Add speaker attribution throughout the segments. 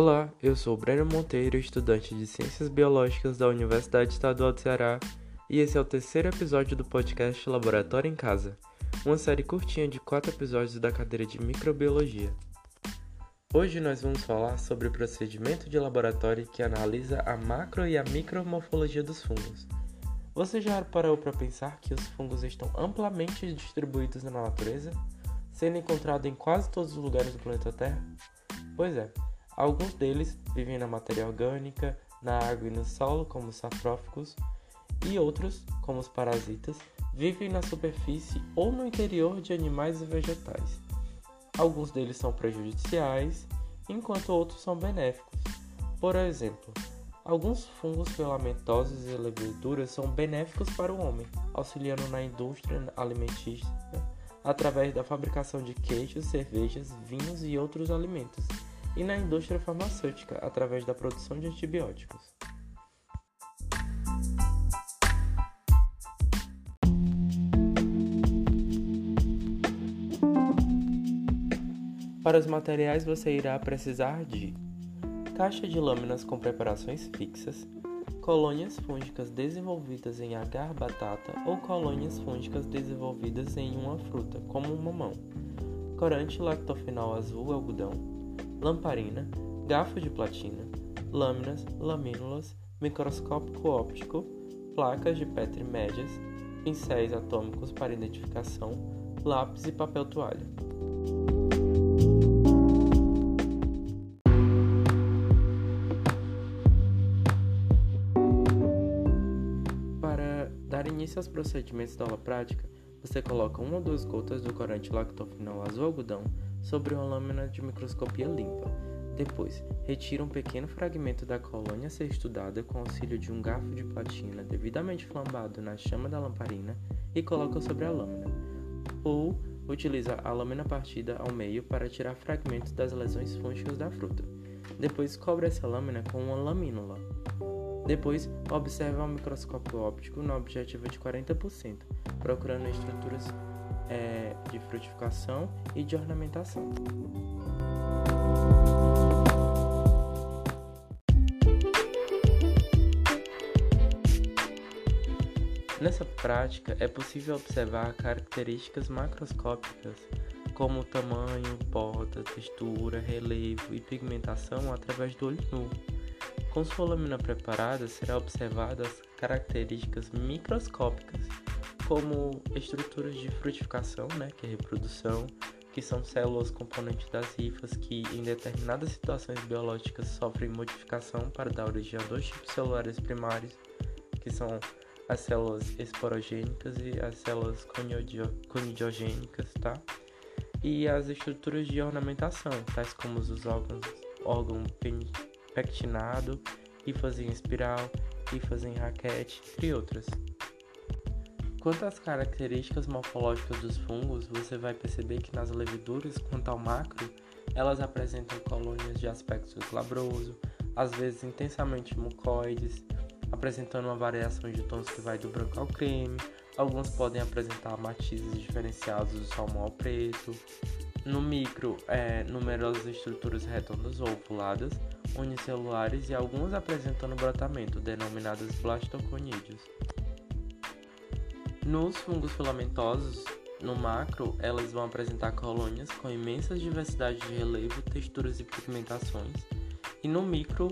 Speaker 1: Olá, eu sou Breno Monteiro, estudante de Ciências Biológicas da Universidade Estadual do Ceará, e esse é o terceiro episódio do podcast Laboratório em Casa, uma série curtinha de quatro episódios da cadeira de Microbiologia. Hoje nós vamos falar sobre o procedimento de laboratório que analisa a macro e a micromorfologia dos fungos. Você já parou para pensar que os fungos estão amplamente distribuídos na natureza, sendo encontrados em quase todos os lugares do planeta Terra? Pois é, Alguns deles vivem na matéria orgânica, na água e no solo, como os safróficos, e outros, como os parasitas, vivem na superfície ou no interior de animais e vegetais. Alguns deles são prejudiciais, enquanto outros são benéficos. Por exemplo, alguns fungos filamentosos e leveduras são benéficos para o homem, auxiliando na indústria alimentícia através da fabricação de queijos, cervejas, vinhos e outros alimentos e na indústria farmacêutica através da produção de antibióticos. Para os materiais você irá precisar de caixa de lâminas com preparações fixas, colônias fúngicas desenvolvidas em agar batata ou colônias fúngicas desenvolvidas em uma fruta, como o mamão, corante lactofinol azul algodão, lamparina, garfo de platina, lâminas, lamínulas, microscópio óptico, placas de Petri médias, pincéis atômicos para identificação, lápis e papel toalha. Para dar início aos procedimentos da aula prática, você coloca uma ou duas gotas do corante lactofinol azul algodão sobre uma lâmina de microscopia limpa. Depois, retira um pequeno fragmento da colônia a ser estudada com auxílio de um garfo de platina devidamente flambado na chama da lamparina e coloca sobre a lâmina. Ou utiliza a lâmina partida ao meio para tirar fragmentos das lesões fúngicas da fruta. Depois, cobre essa lâmina com uma lamínula. Depois, observa ao microscópio óptico na objetiva de 40%, procurando estruturas é, de frutificação e de ornamentação. Nessa prática, é possível observar características macroscópicas como tamanho, borda, textura, relevo e pigmentação através do olho nu. Com sua lâmina preparada, será observadas características microscópicas como estruturas de frutificação, né, que é reprodução, que são células componentes das rifas que em determinadas situações biológicas sofrem modificação para dar origem a dois tipos celulares primários, que são as células esporogênicas e as células conidiogênicas, tá? E as estruturas de ornamentação, tais como os órgãos, órgão pectinado, rifas em espiral, rifas em raquete, entre outras. Quanto às características morfológicas dos fungos, você vai perceber que nas leveduras, quanto ao macro, elas apresentam colônias de aspecto glabroso, às vezes intensamente mucoides, apresentando uma variação de tons que vai do branco ao creme. Alguns podem apresentar matizes diferenciados do salmão ao preto. No micro, é, numerosas estruturas redondas ou ovuladas, unicelulares e algumas apresentando brotamento, denominadas blastoconídeos. Nos fungos filamentosos, no macro, elas vão apresentar colônias com imensa diversidade de relevo, texturas e pigmentações, e no micro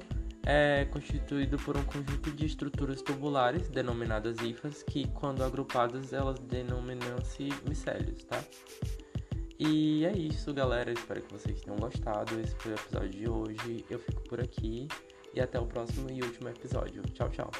Speaker 1: é constituído por um conjunto de estruturas tubulares, denominadas hifas, que quando agrupadas elas denominam-se micélios, tá? E é isso, galera. Espero que vocês tenham gostado. Esse foi o episódio de hoje. Eu fico por aqui e até o próximo e último episódio. Tchau, tchau.